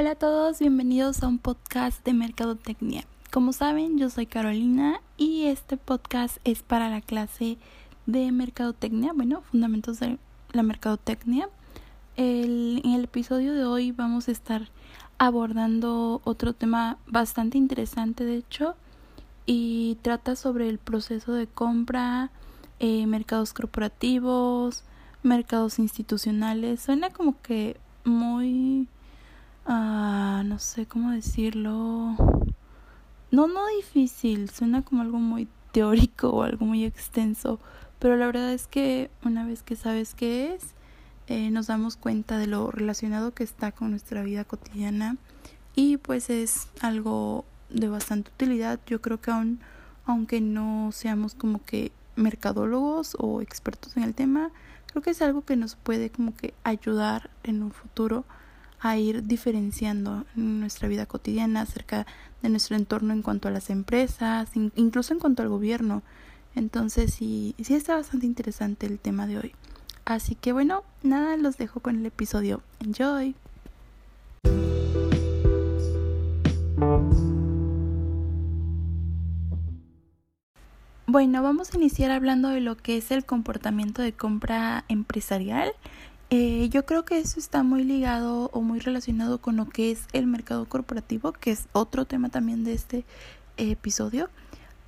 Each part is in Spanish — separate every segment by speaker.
Speaker 1: Hola a todos, bienvenidos a un podcast de Mercadotecnia. Como saben, yo soy Carolina y este podcast es para la clase de Mercadotecnia, bueno, fundamentos de la Mercadotecnia. en el episodio de hoy vamos a estar abordando otro tema bastante interesante, de hecho, y trata sobre el proceso de compra, eh, mercados corporativos, mercados institucionales. Suena como que muy Ah, no sé cómo decirlo. No, no difícil, suena como algo muy teórico o algo muy extenso, pero la verdad es que una vez que sabes qué es, eh, nos damos cuenta de lo relacionado que está con nuestra vida cotidiana y pues es algo de bastante utilidad. Yo creo que aún, aunque no seamos como que mercadólogos o expertos en el tema, creo que es algo que nos puede como que ayudar en un futuro a ir diferenciando en nuestra vida cotidiana acerca de nuestro entorno en cuanto a las empresas, incluso en cuanto al gobierno. Entonces sí, sí está bastante interesante el tema de hoy. Así que bueno, nada, los dejo con el episodio. Enjoy. Bueno, vamos a iniciar hablando de lo que es el comportamiento de compra empresarial eh, yo creo que eso está muy ligado o muy relacionado con lo que es el mercado corporativo, que es otro tema también de este episodio.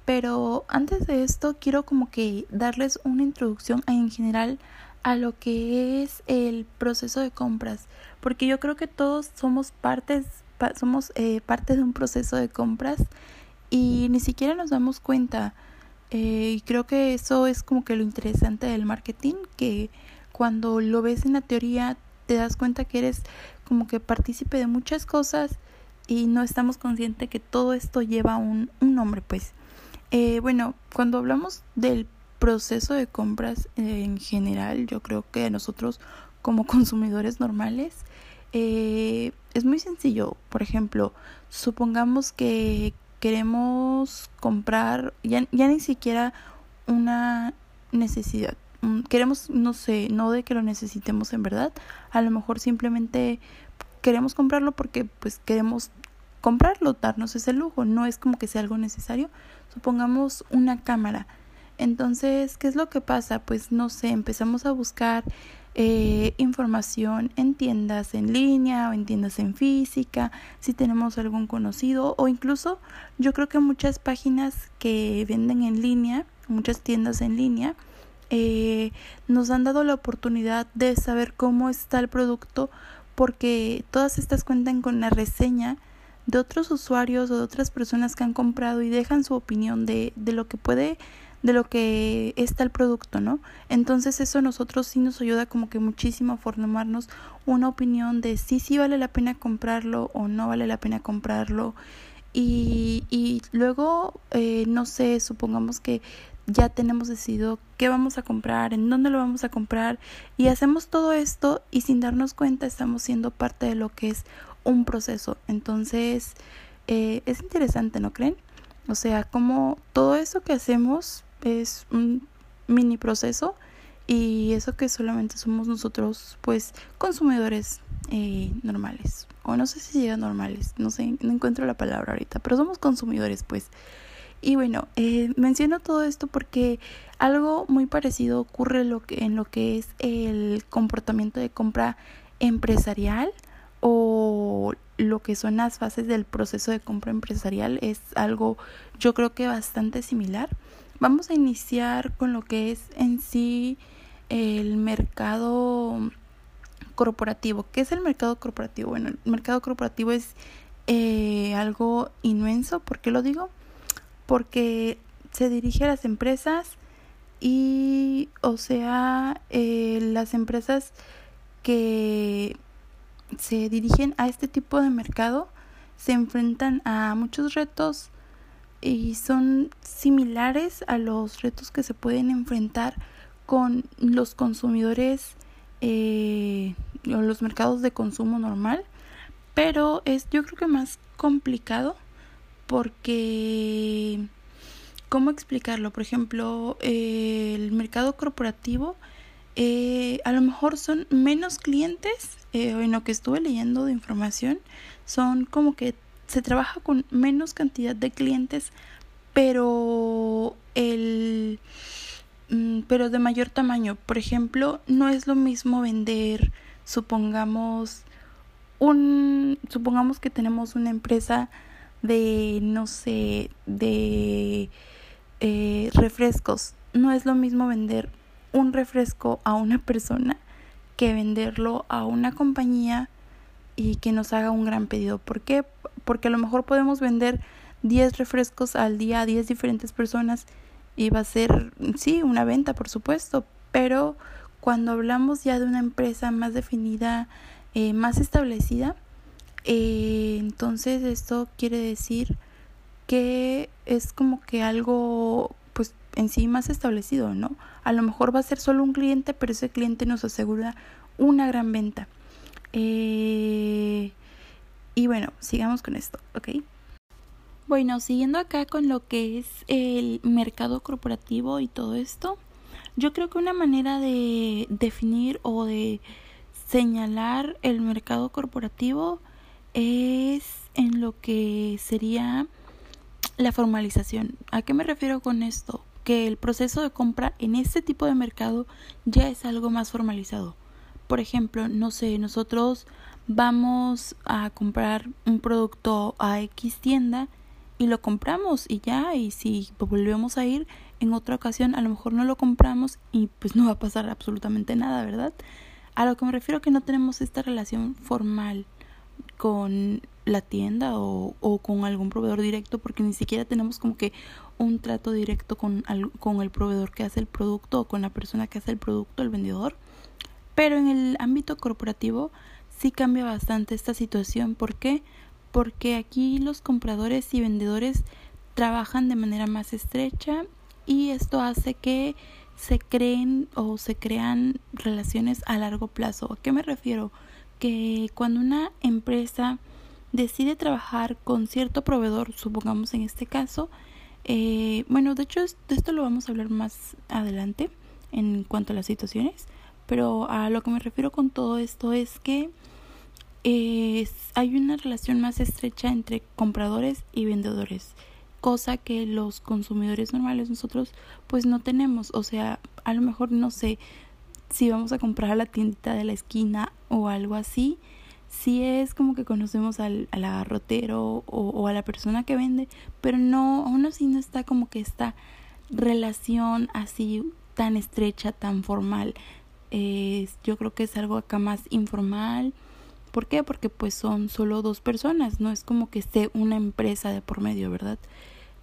Speaker 1: Pero antes de esto quiero como que darles una introducción en general a lo que es el proceso de compras, porque yo creo que todos somos partes, somos eh, parte de un proceso de compras y ni siquiera nos damos cuenta. Eh, y creo que eso es como que lo interesante del marketing, que cuando lo ves en la teoría te das cuenta que eres como que partícipe de muchas cosas y no estamos conscientes que todo esto lleva un, un nombre pues. Eh, bueno cuando hablamos del proceso de compras eh, en general yo creo que nosotros como consumidores normales eh, es muy sencillo. Por ejemplo supongamos que queremos comprar ya, ya ni siquiera una necesidad queremos, no sé, no de que lo necesitemos en verdad, a lo mejor simplemente queremos comprarlo porque pues queremos comprarlo, darnos ese lujo, no es como que sea algo necesario. Supongamos una cámara. Entonces, ¿qué es lo que pasa? Pues no sé, empezamos a buscar eh, información en tiendas en línea o en tiendas en física, si tenemos algún conocido o incluso yo creo que muchas páginas que venden en línea, muchas tiendas en línea, eh, nos han dado la oportunidad de saber cómo está el producto porque todas estas cuentan con la reseña de otros usuarios o de otras personas que han comprado y dejan su opinión de, de lo que puede de lo que está el producto, ¿no? Entonces eso a nosotros sí nos ayuda como que muchísimo a formarnos una opinión de si sí vale la pena comprarlo o no vale la pena comprarlo. Y, y luego, eh, no sé, supongamos que ya tenemos decidido qué vamos a comprar, en dónde lo vamos a comprar y hacemos todo esto y sin darnos cuenta estamos siendo parte de lo que es un proceso. Entonces eh, es interesante, ¿no creen? O sea, como todo eso que hacemos es un mini proceso y eso que solamente somos nosotros, pues consumidores eh, normales. O no sé si llega normales, no sé, no encuentro la palabra ahorita, pero somos consumidores, pues. Y bueno, eh, menciono todo esto porque algo muy parecido ocurre lo que, en lo que es el comportamiento de compra empresarial o lo que son las fases del proceso de compra empresarial es algo yo creo que bastante similar. Vamos a iniciar con lo que es en sí el mercado corporativo. ¿Qué es el mercado corporativo? Bueno, el mercado corporativo es eh, algo inmenso. ¿Por qué lo digo? Porque se dirige a las empresas y, o sea, eh, las empresas que se dirigen a este tipo de mercado se enfrentan a muchos retos y son similares a los retos que se pueden enfrentar con los consumidores eh, o los mercados de consumo normal, pero es yo creo que más complicado porque, ¿cómo explicarlo? Por ejemplo, el mercado corporativo eh, a lo mejor son menos clientes, eh, en lo que estuve leyendo de información, son como que se trabaja con menos cantidad de clientes, pero el mm, pero de mayor tamaño. Por ejemplo, no es lo mismo vender, supongamos un supongamos que tenemos una empresa de no sé, de eh, refrescos. No es lo mismo vender un refresco a una persona que venderlo a una compañía y que nos haga un gran pedido. ¿Por qué? Porque a lo mejor podemos vender 10 refrescos al día a 10 diferentes personas y va a ser, sí, una venta, por supuesto, pero cuando hablamos ya de una empresa más definida, eh, más establecida, eh, entonces esto quiere decir que es como que algo pues en sí más establecido, ¿no? A lo mejor va a ser solo un cliente, pero ese cliente nos asegura una gran venta. Eh, y bueno, sigamos con esto, ¿ok? Bueno, siguiendo acá con lo que es el mercado corporativo y todo esto, yo creo que una manera de definir o de señalar el mercado corporativo es en lo que sería la formalización. ¿A qué me refiero con esto? Que el proceso de compra en este tipo de mercado ya es algo más formalizado. Por ejemplo, no sé, nosotros vamos a comprar un producto a X tienda y lo compramos y ya, y si volvemos a ir en otra ocasión, a lo mejor no lo compramos y pues no va a pasar absolutamente nada, ¿verdad? A lo que me refiero que no tenemos esta relación formal con la tienda o, o, con algún proveedor directo porque ni siquiera tenemos como que un trato directo con, con el proveedor que hace el producto o con la persona que hace el producto, el vendedor. Pero en el ámbito corporativo sí cambia bastante esta situación. ¿Por qué? Porque aquí los compradores y vendedores trabajan de manera más estrecha y esto hace que se creen o se crean relaciones a largo plazo. ¿A qué me refiero? Que cuando una empresa decide trabajar con cierto proveedor, supongamos en este caso, eh, bueno, de hecho de esto lo vamos a hablar más adelante en cuanto a las situaciones, pero a lo que me refiero con todo esto es que hay una relación más estrecha entre compradores y vendedores, cosa que los consumidores normales nosotros pues no tenemos, o sea, a lo mejor no sé si vamos a comprar a la tiendita de la esquina o algo así, si es como que conocemos al, al agarrotero o, o, a la persona que vende, pero no, aún así no está como que esta relación así tan estrecha, tan formal. Yo creo que es algo acá más informal. ¿Por qué? Porque pues son solo dos personas, no es como que esté una empresa de por medio, ¿verdad?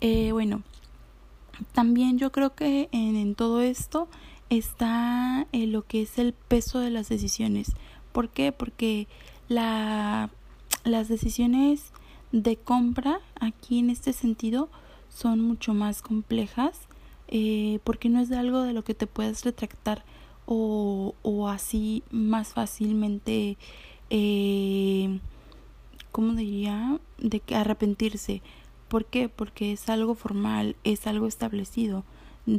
Speaker 1: Eh, bueno, también yo creo que en todo esto está eh, lo que es el peso de las decisiones. ¿Por qué? Porque la, las decisiones de compra aquí en este sentido son mucho más complejas eh, porque no es de algo de lo que te puedes retractar o, o así más fácilmente eh, ¿cómo diría? de que arrepentirse ¿por qué? porque es algo formal es algo establecido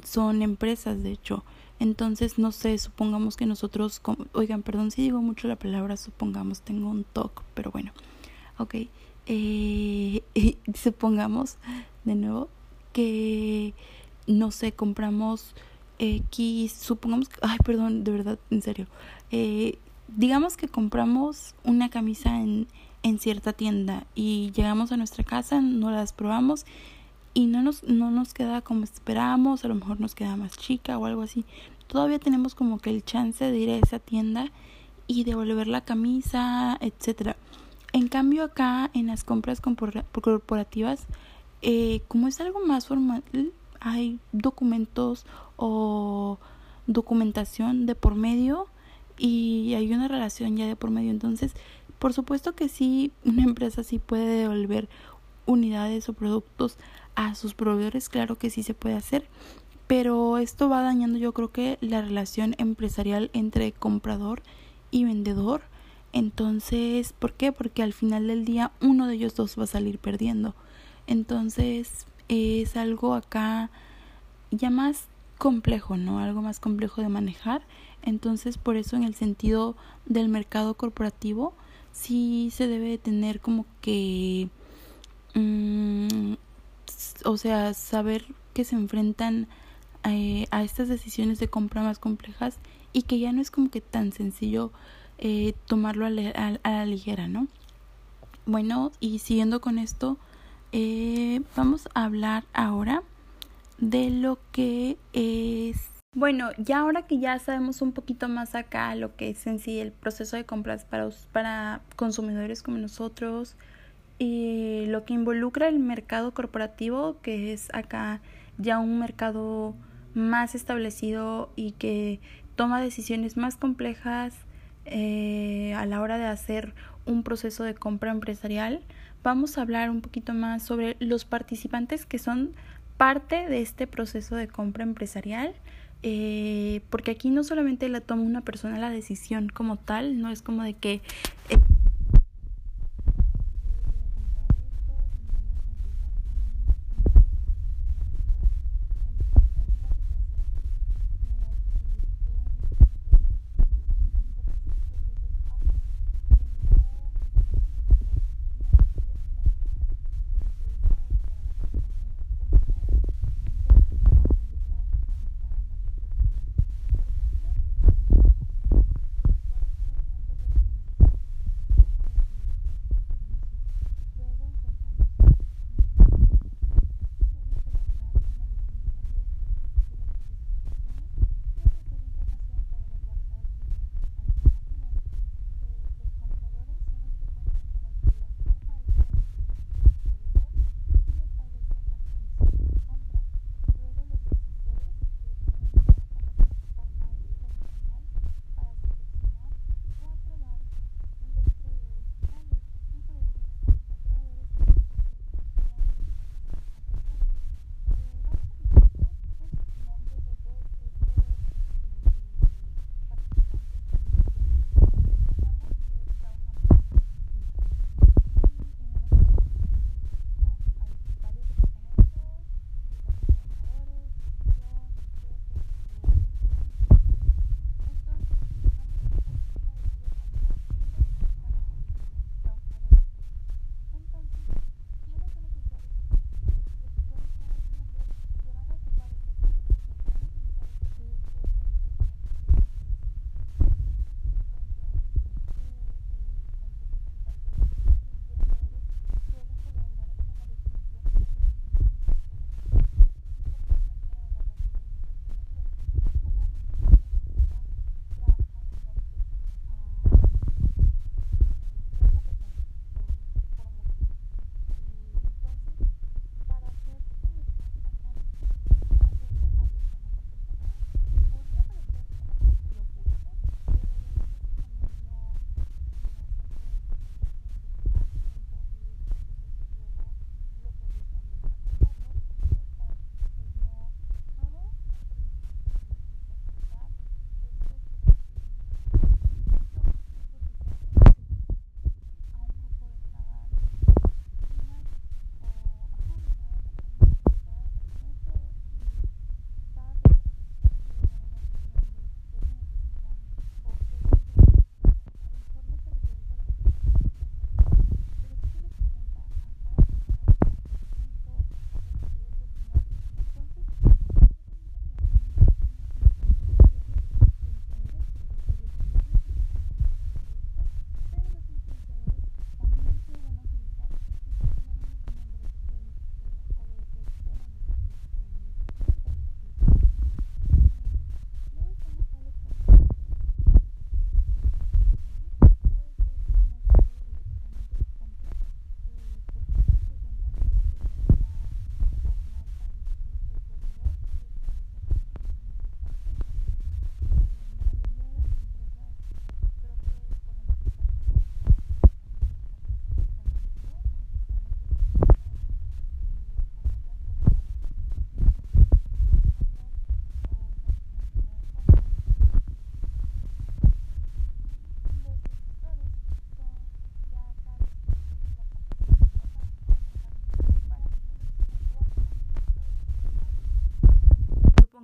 Speaker 1: son empresas de hecho entonces, no sé, supongamos que nosotros, oigan, perdón si digo mucho la palabra, supongamos, tengo un talk, pero bueno, ok. Eh, supongamos, de nuevo, que, no sé, compramos X, supongamos, ay, perdón, de verdad, en serio. Eh, digamos que compramos una camisa en, en cierta tienda y llegamos a nuestra casa, no las probamos y no nos, no nos queda como esperábamos, a lo mejor nos queda más chica o algo así. Todavía tenemos como que el chance de ir a esa tienda y devolver la camisa, etcétera. En cambio acá en las compras corporativas, eh, como es algo más formal, hay documentos o documentación de por medio y hay una relación ya de por medio. Entonces, por supuesto que sí, una empresa sí puede devolver unidades o productos a sus proveedores, claro que sí se puede hacer, pero esto va dañando yo creo que la relación empresarial entre comprador y vendedor. Entonces, ¿por qué? Porque al final del día uno de ellos dos va a salir perdiendo. Entonces, es algo acá ya más complejo, ¿no? Algo más complejo de manejar. Entonces, por eso en el sentido del mercado corporativo, sí se debe tener como que, mm, o sea, saber que se enfrentan eh, a estas decisiones de compra más complejas y que ya no es como que tan sencillo eh, tomarlo a, la ligera, ¿no? Bueno, y siguiendo con esto, eh, vamos a hablar ahora de lo que es bueno, ya ahora que ya sabemos un poquito más acá lo que es en sí el proceso de compras para, para consumidores como nosotros y lo que involucra el mercado corporativo, que es acá ya un mercado más establecido y que toma decisiones más complejas eh, a la hora de hacer un proceso de compra empresarial, vamos a hablar un poquito más sobre los participantes que son parte de este proceso de compra empresarial eh, porque aquí no solamente la toma una persona la decisión como tal, no es como de que... Eh,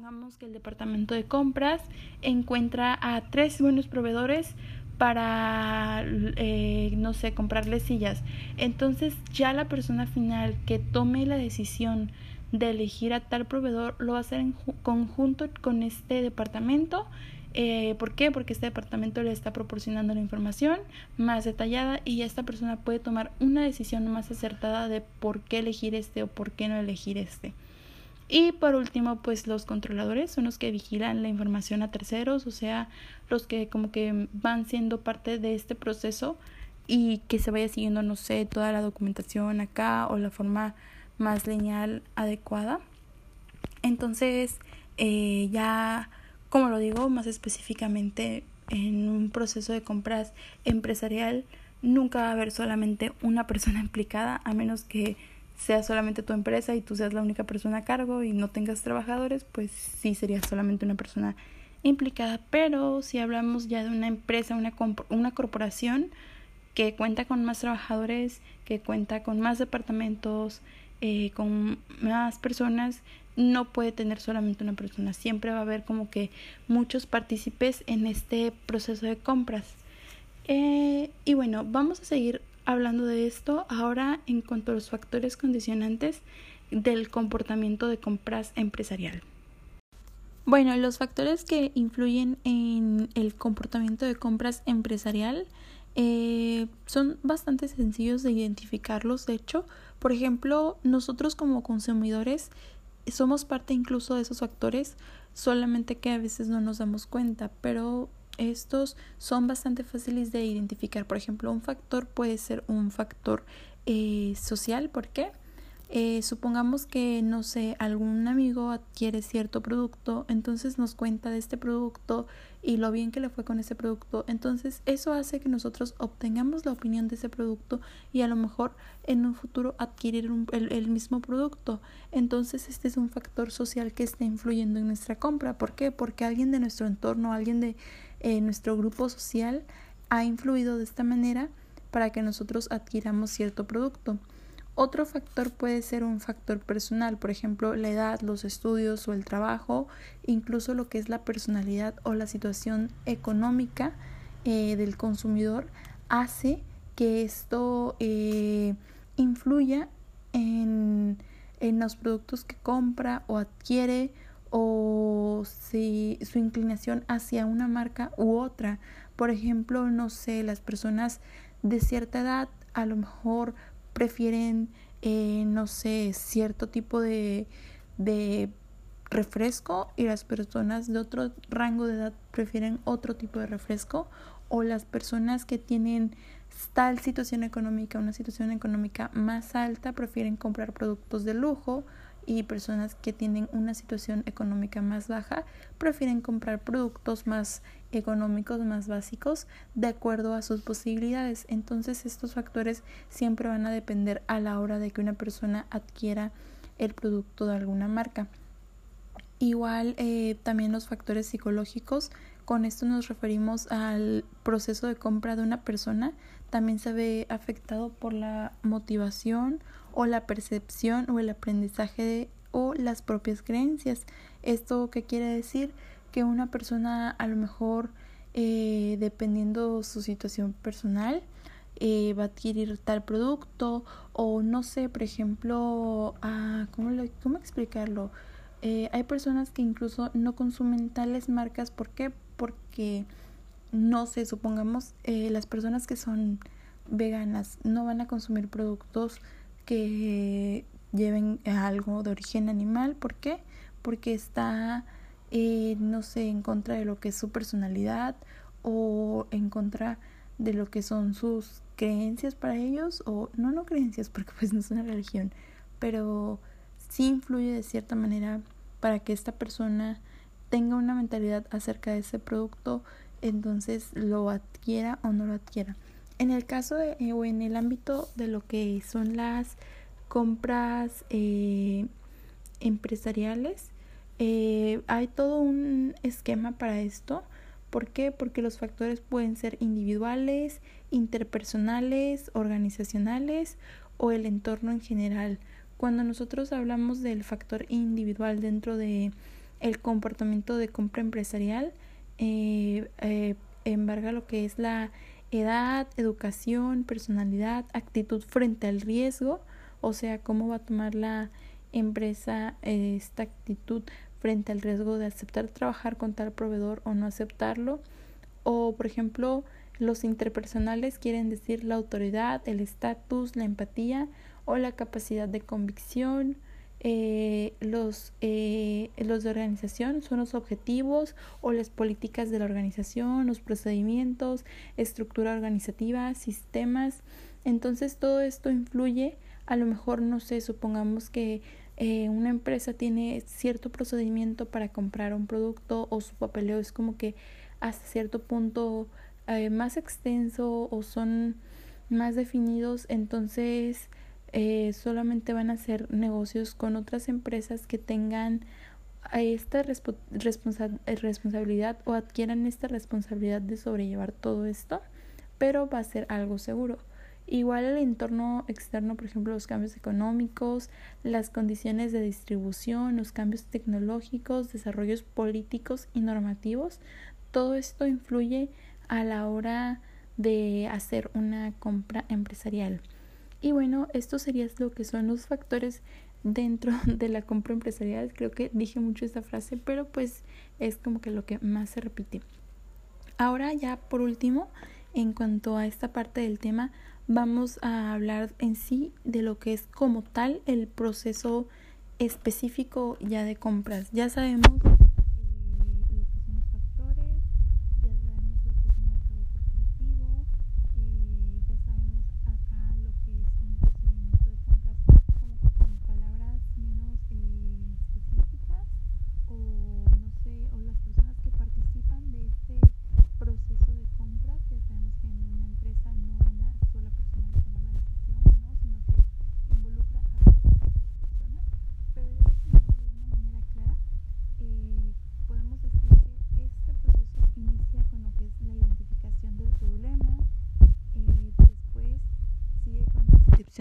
Speaker 1: supongamos que el departamento de compras encuentra a tres buenos proveedores para, eh, no sé, comprarle sillas. Entonces ya la persona final que tome la decisión de elegir a tal proveedor lo va a hacer en conjunto con este departamento. Eh, ¿Por qué? Porque este departamento le está proporcionando la información más detallada y esta persona puede tomar una decisión más acertada de por qué elegir este o por qué no elegir este. Y por último, pues los controladores son los que vigilan la información a terceros, o sea, los que como que van siendo parte de este proceso y que se vaya siguiendo, no sé, toda la documentación acá o la forma más lineal adecuada. Entonces, eh, ya, como lo digo, más específicamente en un proceso de compras empresarial, nunca va a haber solamente una persona implicada, a menos que sea solamente tu empresa y tú seas la única persona a cargo y no tengas trabajadores, pues sí sería solamente una persona implicada. Pero si hablamos ya de una empresa, una, una corporación que cuenta con más trabajadores, que cuenta con más departamentos, eh, con más personas, no puede tener solamente una persona. Siempre va a haber como que muchos partícipes en este proceso de compras. Eh, y bueno, vamos a seguir hablando de esto ahora en cuanto a los factores condicionantes del comportamiento de compras empresarial. Bueno, los factores que influyen en el comportamiento de compras empresarial eh, son bastante sencillos de identificarlos. De hecho, por ejemplo, nosotros como consumidores somos parte incluso de esos factores, solamente que a veces no nos damos cuenta, pero estos son bastante fáciles de identificar. Por ejemplo, un factor puede ser un factor eh, social. ¿Por qué? Eh, supongamos que, no sé, algún amigo adquiere cierto producto, entonces nos cuenta de este producto y lo bien que le fue con ese producto. Entonces eso hace que nosotros obtengamos la opinión de ese producto y a lo mejor en un futuro adquirir el, el, mismo producto. Entonces este es un factor social que está influyendo en nuestra compra. ¿Por qué? Porque alguien de nuestro entorno, alguien de eh, nuestro grupo social ha influido de esta manera para que nosotros adquiramos cierto producto. Otro factor puede ser un factor personal, por ejemplo, la edad, los estudios o el trabajo, incluso lo que es la personalidad o la situación económica eh, del consumidor, hace que esto eh, influya en, en los productos que compra o adquiere o si su inclinación hacia una marca u otra. Por ejemplo, no sé, las personas de cierta edad a lo mejor prefieren, eh, no sé, cierto tipo de, de refresco y las personas de otro rango de edad prefieren otro tipo de refresco o las personas que tienen tal situación económica, una situación económica más alta, prefieren comprar productos de lujo y personas que tienen una situación económica más baja prefieren comprar productos más económicos, más básicos, de acuerdo a sus posibilidades. Entonces estos factores siempre van a depender a la hora de que una persona adquiera el producto de alguna marca. Igual eh, también los factores psicológicos, con esto nos referimos al proceso de compra de una persona, también se ve afectado por la motivación o la percepción o el aprendizaje de, o las propias creencias. ¿Esto qué quiere decir? Que una persona a lo mejor, eh, dependiendo su situación personal, eh, va a adquirir tal producto o no sé, por ejemplo, ah, ¿cómo, ¿cómo explicarlo? Eh, hay personas que incluso no consumen tales marcas. ¿Por qué? Porque, no sé, supongamos, las personas que son veganas no van a consumir productos que lleven algo de origen animal. ¿Por qué? Porque está, eh, no sé, en contra de lo que es su personalidad o en contra de lo que son sus creencias para ellos o no, no creencias porque pues no es una religión, pero sí influye de cierta manera para que esta persona tenga una mentalidad acerca de ese producto, entonces lo adquiera o no lo adquiera. En el caso de, eh, o en el ámbito de lo que son las compras eh, empresariales, eh, hay todo un esquema para esto. ¿Por qué? Porque los factores pueden ser individuales, interpersonales, organizacionales o el entorno en general. Cuando nosotros hablamos del factor individual dentro de el comportamiento de compra empresarial embarga lo que es la edad, educación, personalidad, actitud frente al riesgo, o sea, cómo va a tomar la empresa eh, esta actitud frente al riesgo de aceptar trabajar con tal proveedor o no aceptarlo. O, por ejemplo, los interpersonales quieren decir la autoridad, el estatus, la empatía o la capacidad de convicción. Eh, los, eh, los de organización son los objetivos o las políticas de la organización, los procedimientos, estructura organizativa, sistemas. Entonces todo esto influye, a lo mejor, no sé, supongamos que eh, una empresa tiene cierto procedimiento para comprar un producto o su papeleo es como que hasta cierto punto eh, más extenso o son más definidos, entonces eh, solamente van a hacer negocios con otras empresas que tengan esta responsabilidad o adquieran esta responsabilidad de sobrellevar todo esto, pero va a ser algo seguro. Igual el entorno externo, por ejemplo, los cambios económicos, las condiciones de distribución, los cambios tecnológicos, desarrollos políticos y normativos, todo esto influye a la hora de hacer una compra empresarial. Y bueno, esto sería lo que son los factores dentro de la compra empresarial. Creo que dije mucho esta frase, pero pues es como que lo que más se repite. Ahora ya por último, en cuanto a esta parte del tema, vamos a hablar en sí de lo que es como tal el proceso específico ya de compras. Ya sabemos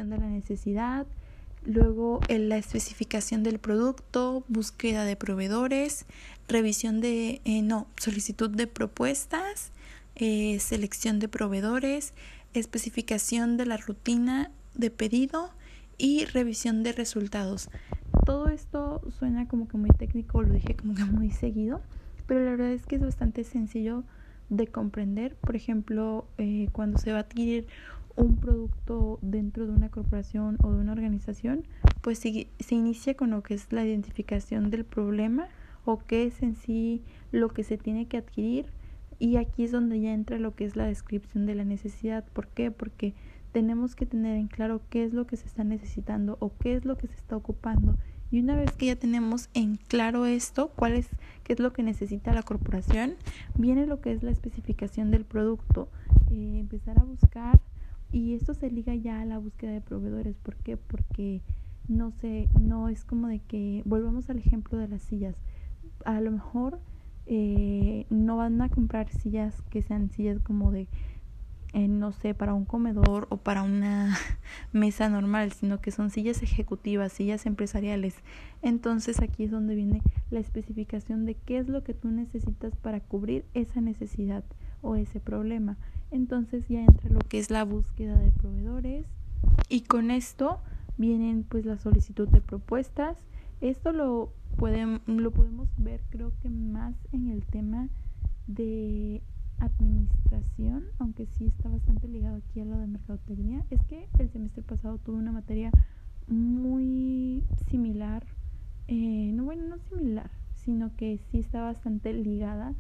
Speaker 1: de la necesidad, luego la especificación del producto, búsqueda de proveedores, revisión de, eh, no, solicitud de propuestas, eh, selección de proveedores, especificación de la rutina de pedido y revisión de resultados. Todo esto suena como que muy técnico, lo dije como que muy seguido, pero la verdad es que es bastante sencillo de comprender. Por ejemplo, eh, cuando se va a adquirir un producto dentro de una corporación o de una organización, pues se, se inicia con lo que es la identificación del problema o qué es en sí lo que se tiene que adquirir y aquí es donde ya entra lo que es la descripción de la necesidad. ¿Por qué? Porque tenemos que tener en claro qué es lo que se está necesitando o qué es lo que se está ocupando. Y una vez que ya tenemos en claro esto, cuál es qué es lo que necesita la corporación, viene lo que es la especificación del producto. Eh, empezar a buscar y esto se liga ya a la búsqueda de proveedores. ¿Por qué? Porque no sé, no es como de que, volvamos al ejemplo de las sillas. A lo mejor eh, no van a comprar sillas que sean sillas como de, eh, no sé, para un comedor o para una mesa normal, sino que son sillas ejecutivas, sillas empresariales. Entonces aquí es donde viene la especificación de qué es lo que tú necesitas para cubrir esa necesidad o ese problema entonces ya entra lo que es la búsqueda de proveedores y con esto vienen pues la solicitud de propuestas. Esto lo, pueden, lo podemos ver creo que más en el tema de administración, aunque sí está bastante ligado aquí a lo de mercadotecnia. Es que el semestre pasado tuve una materia muy similar, eh, no bueno, no similar, sino que sí está bastante ligada.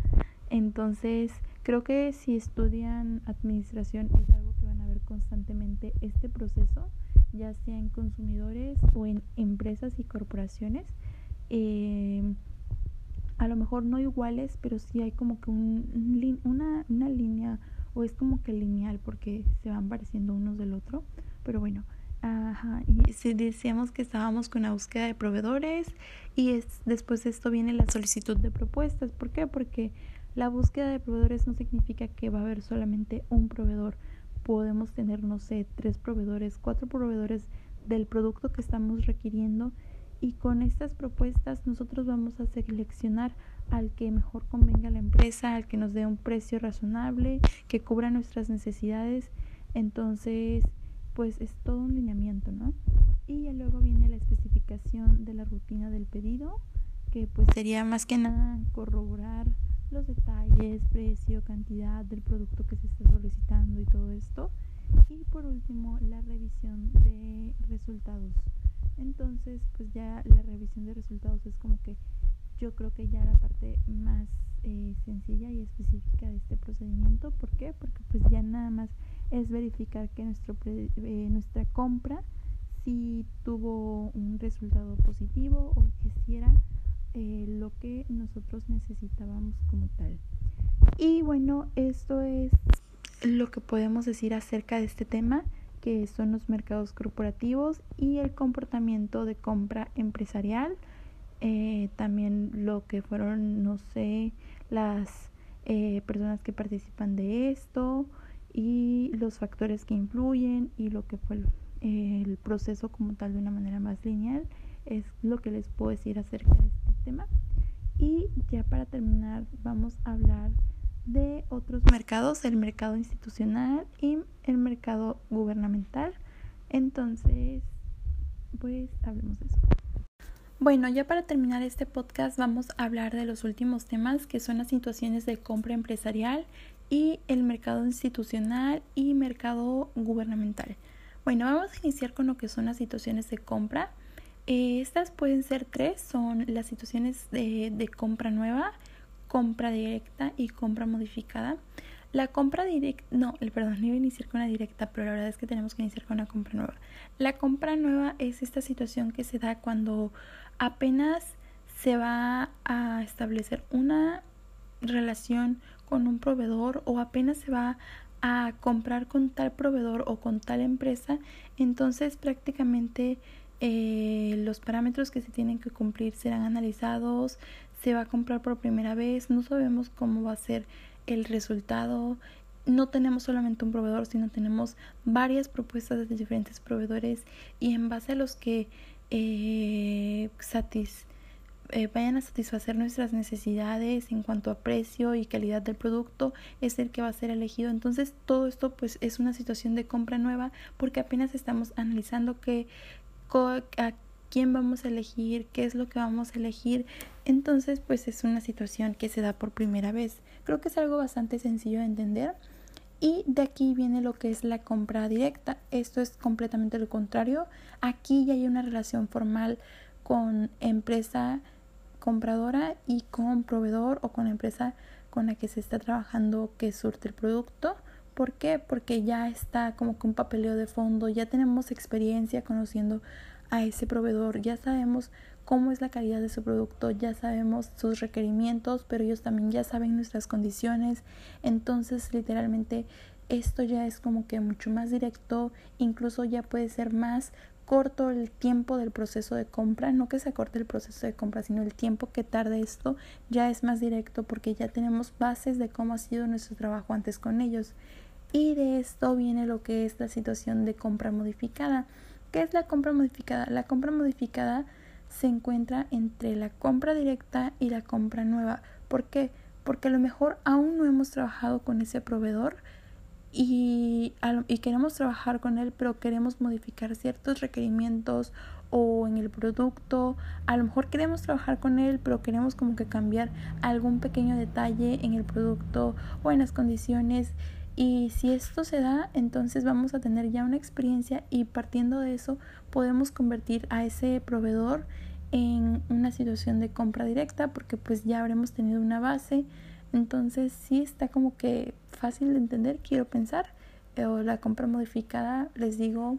Speaker 1: Entonces, Creo que si estudian administración es algo que van a ver constantemente este proceso, ya sea en consumidores o en empresas y corporaciones. Eh, a lo mejor no iguales, pero sí hay como que un, una, una línea o es como que lineal porque se van pareciendo unos del otro. Pero bueno, Ajá, y si decíamos que estábamos con la búsqueda de proveedores y es, después de esto viene la solicitud de propuestas. ¿Por qué? Porque la búsqueda de proveedores no significa que va a haber solamente un proveedor. Podemos tener, no sé, tres proveedores, cuatro proveedores del producto que estamos requiriendo y con estas propuestas nosotros vamos a seleccionar al que mejor convenga a la empresa, al que nos dé un precio razonable, que cubra nuestras necesidades. Entonces, pues es todo un lineamiento, ¿no? Y luego viene la especificación de la rutina del pedido, que pues sería más que nada corroborar los detalles, precio, cantidad del producto que se está solicitando y todo esto. Y por último, la revisión de resultados. Entonces, pues ya la revisión de resultados es como que yo creo que ya la parte más eh, sencilla y específica de este procedimiento. ¿Por qué? Porque pues ya nada más es verificar que nuestro eh, nuestra compra si tuvo un resultado positivo o que si eh, lo que nosotros necesitábamos como tal. Y bueno, esto es lo que podemos decir acerca de este tema que son los mercados corporativos y el comportamiento de compra empresarial. Eh, también lo que fueron, no sé, las eh, personas que participan de esto y los factores que influyen y lo que fue el, proceso como tal de una manera más lineal es lo que les puedo decir acerca de este tema. Y ya para terminar vamos a hablar de otros mercados, el mercado institucional y el mercado gubernamental. Entonces, pues hablemos de eso. Bueno, ya para terminar este podcast vamos a hablar de los últimos temas que son las situaciones de compra empresarial y el mercado institucional y mercado gubernamental. Bueno, vamos a iniciar con lo que son las situaciones de compra. Eh, estas pueden ser tres, son las situaciones de, compra nueva, compra directa y compra modificada. La compra directa, no, perdón, iba a iniciar con la directa, pero la verdad es que tenemos que iniciar con la compra nueva. La compra nueva es esta situación que se da cuando apenas se va a establecer una relación con un proveedor o apenas se va a comprar con tal proveedor o con tal empresa, entonces prácticamente eh, los parámetros que se tienen que cumplir serán analizados, se va a comprar por primera vez, no sabemos cómo va a ser el resultado. No tenemos solamente un proveedor, sino tenemos varias propuestas de diferentes proveedores y en base a los que eh, satis, eh, vayan a satisfacer nuestras necesidades en cuanto a precio y calidad del producto es el que va a ser elegido. Entonces todo esto pues es una situación de compra nueva porque apenas estamos analizando que a quién vamos a elegir, qué es lo que vamos a elegir. Entonces, pues es una situación que se da por primera vez. Creo que es algo bastante sencillo de entender. Y de aquí viene lo que es la compra directa. Esto es completamente lo contrario. Aquí ya hay una relación formal con empresa compradora y con proveedor o con empresa con la que se está trabajando que surte el producto. ¿Por qué? Porque ya está como que un papeleo de fondo, ya tenemos experiencia conociendo a ese proveedor. Ya sabemos cómo es la calidad de su producto, ya sabemos sus requerimientos, pero ellos también ya saben nuestras condiciones. Entonces, literalmente, esto ya es como que mucho más directo, incluso ya puede ser más corto el tiempo del proceso de compra, no que se acorte el proceso de compra, sino el tiempo que tarde esto ya es más directo porque ya tenemos bases de cómo ha sido nuestro trabajo antes con ellos. Y de esto viene lo que es la situación de compra modificada. ¿Qué es la compra modificada? La compra modificada se encuentra entre la compra directa y la compra nueva. ¿Por qué? Porque a lo mejor aún no hemos trabajado con ese proveedor y, y queremos trabajar con él, pero queremos modificar ciertos requerimientos o en el producto. A lo mejor queremos trabajar con él, pero queremos como que cambiar algún pequeño detalle en el producto o en las condiciones y si esto se da, entonces vamos a tener ya una experiencia y partiendo de eso podemos convertir a ese proveedor en una situación de compra directa porque pues ya habremos tenido una base. Entonces sí está como que fácil de entender, quiero pensar. O la compra modificada, les digo,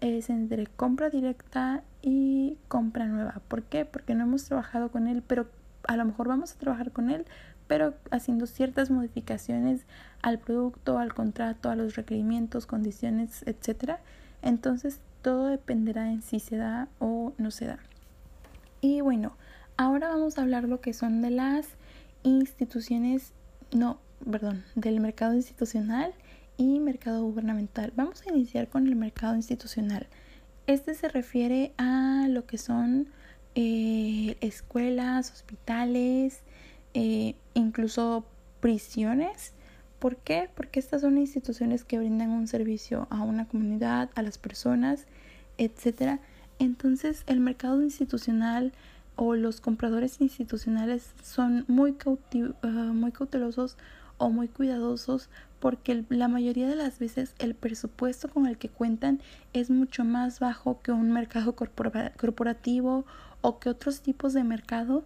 Speaker 1: es entre compra directa y compra nueva. ¿Por qué? Porque no hemos trabajado con él, pero a lo mejor vamos a trabajar con él, pero haciendo ciertas modificaciones al producto, al contrato, a los requerimientos, condiciones, etcétera. Entonces todo dependerá en si se da o no se da. Y bueno, ahora vamos a hablar lo que son de las instituciones, no, perdón, del mercado institucional y mercado gubernamental. Vamos a iniciar con el mercado institucional. Este se refiere a lo que son eh, escuelas, hospitales, eh, incluso prisiones. ¿Por qué? Porque estas son instituciones que brindan un servicio a una comunidad, a las personas, etcétera. Entonces, el mercado institucional o los compradores institucionales son muy, ah, muy cautelosos o muy cuidadosos porque la mayoría de las veces el presupuesto con el que cuentan es mucho más bajo que un mercado corporativo o que otros tipos de mercado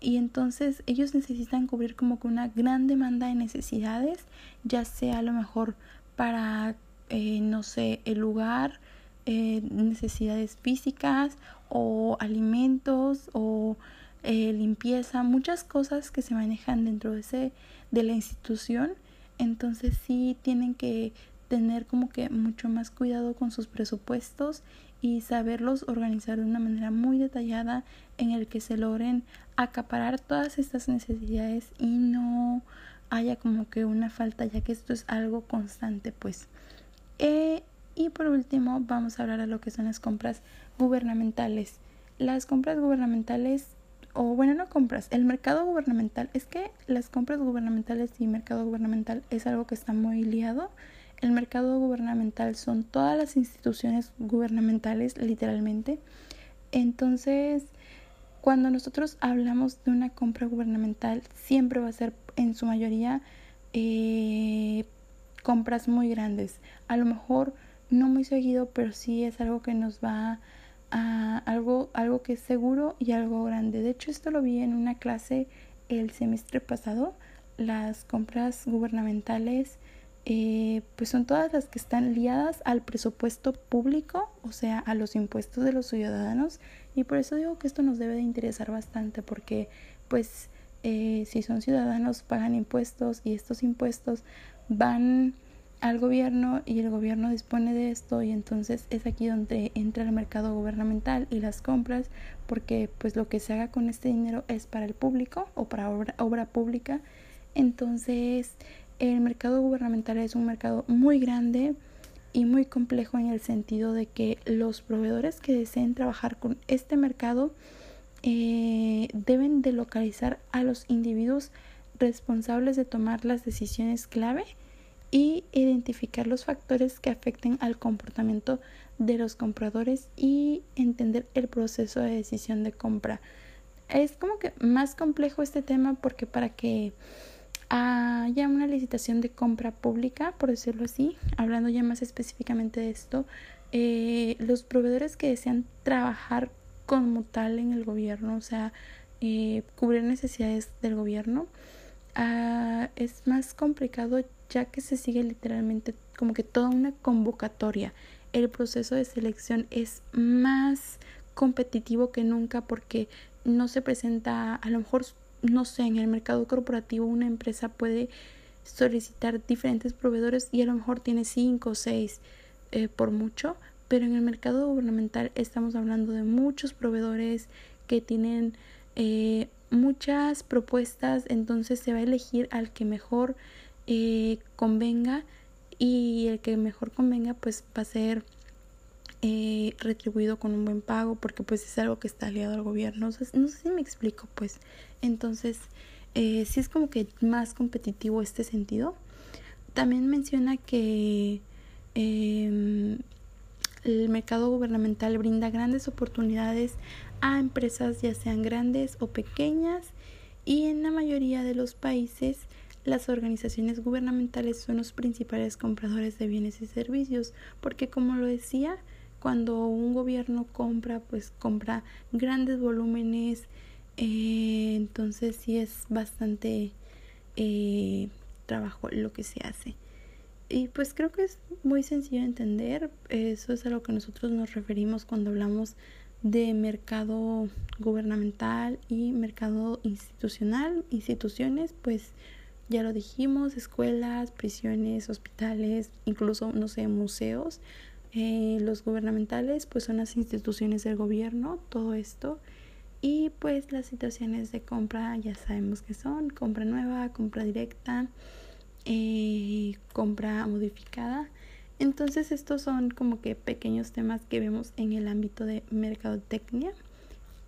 Speaker 1: y entonces ellos necesitan cubrir como que una gran demanda de necesidades ya sea a lo mejor para eh, no sé el lugar eh, necesidades físicas o alimentos o eh, limpieza, muchas cosas que se manejan dentro de, ese, de la institución. Entonces sí tienen que tener como que mucho más cuidado con sus presupuestos y saberlos organizar de una manera muy detallada en el que se logren acaparar todas estas necesidades y no haya como que una falta ya que esto es algo constante pues eh, y por último vamos a hablar de lo que son las compras gubernamentales las compras gubernamentales o bueno, no compras, el mercado gubernamental, es que las compras gubernamentales y mercado gubernamental es algo que está muy liado. El mercado gubernamental son todas las instituciones gubernamentales, literalmente. Entonces, cuando nosotros hablamos de una compra gubernamental, siempre va a ser en su mayoría eh, compras muy grandes. A lo mejor no muy seguido, pero sí es algo que nos va a algo, algo que es seguro y algo grande. De hecho, esto lo vi en una clase el semestre pasado. Las compras gubernamentales eh, pues son todas las que están liadas al presupuesto público, o sea, a los impuestos de los ciudadanos. Y por eso digo que esto nos debe de interesar bastante, porque pues eh, si son ciudadanos pagan impuestos y estos impuestos van al gobierno y el gobierno dispone de esto y entonces es aquí donde entra el mercado gubernamental y las compras porque pues lo que se haga con este dinero es para el público o para obra, obra pública entonces el mercado gubernamental es un mercado muy grande y muy complejo en el sentido de que los proveedores que deseen trabajar con este mercado eh, deben de localizar a los individuos responsables de tomar las decisiones clave y identificar los factores que afecten al comportamiento de los compradores y entender el proceso de decisión de compra. Es como que más complejo este tema porque para que haya una licitación de compra pública, por decirlo así, hablando ya más específicamente de esto, eh, los proveedores que desean trabajar como tal en el gobierno, o sea, eh, cubrir necesidades del gobierno, ah, es más complicado ya que se sigue literalmente como que toda una convocatoria. El proceso de selección es más competitivo que nunca porque no se presenta, a lo mejor, no sé, en el mercado corporativo una empresa puede solicitar diferentes proveedores y a lo mejor tiene cinco o seis eh, por mucho, pero en el mercado gubernamental estamos hablando de muchos proveedores que tienen eh, muchas propuestas, entonces se va a elegir al que mejor eh, convenga y el que mejor convenga pues va a ser eh, retribuido con un buen pago porque pues es algo que está aliado al gobierno. no sé si me explico pues. Entonces, eh, sí es como que más competitivo este sentido. También menciona que em, el mercado gubernamental brinda grandes oportunidades a empresas ya sean grandes o pequeñas y en la mayoría de los países las organizaciones gubernamentales son los principales compradores de bienes y servicios, porque como lo decía, cuando un gobierno compra, pues compra grandes volúmenes, eh, entonces sí es bastante eh, trabajo lo que se hace. Y pues creo que es muy sencillo de entender, eso es a lo que nosotros nos referimos cuando hablamos de mercado gubernamental y mercado institucional, instituciones, pues ya lo dijimos, escuelas, prisiones, hospitales, incluso, no sé, museos. Eh, los gubernamentales, pues son las instituciones del gobierno, todo esto. Y pues las situaciones de compra ya sabemos que son compra nueva, compra directa, eh, compra modificada. Entonces estos son como que pequeños temas que vemos en el ámbito de mercadotecnia.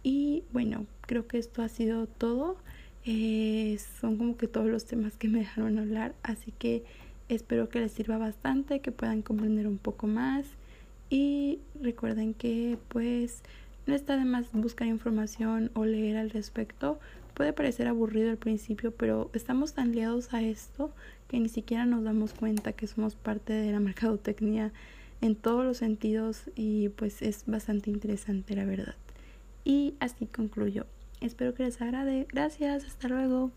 Speaker 1: Y bueno, creo que esto ha sido todo. Eh, son como que todos los temas que me dejaron hablar, así que espero que les sirva bastante, que puedan comprender un poco más y recuerden que pues no está de más buscar información o leer al respecto. Puede parecer aburrido al principio, pero estamos tan liados a esto que ni siquiera nos damos cuenta que somos parte de la mercadotecnia en todos los sentidos y pues es bastante interesante la verdad. Y así concluyo. Espero que les agrade. Gracias, hasta luego.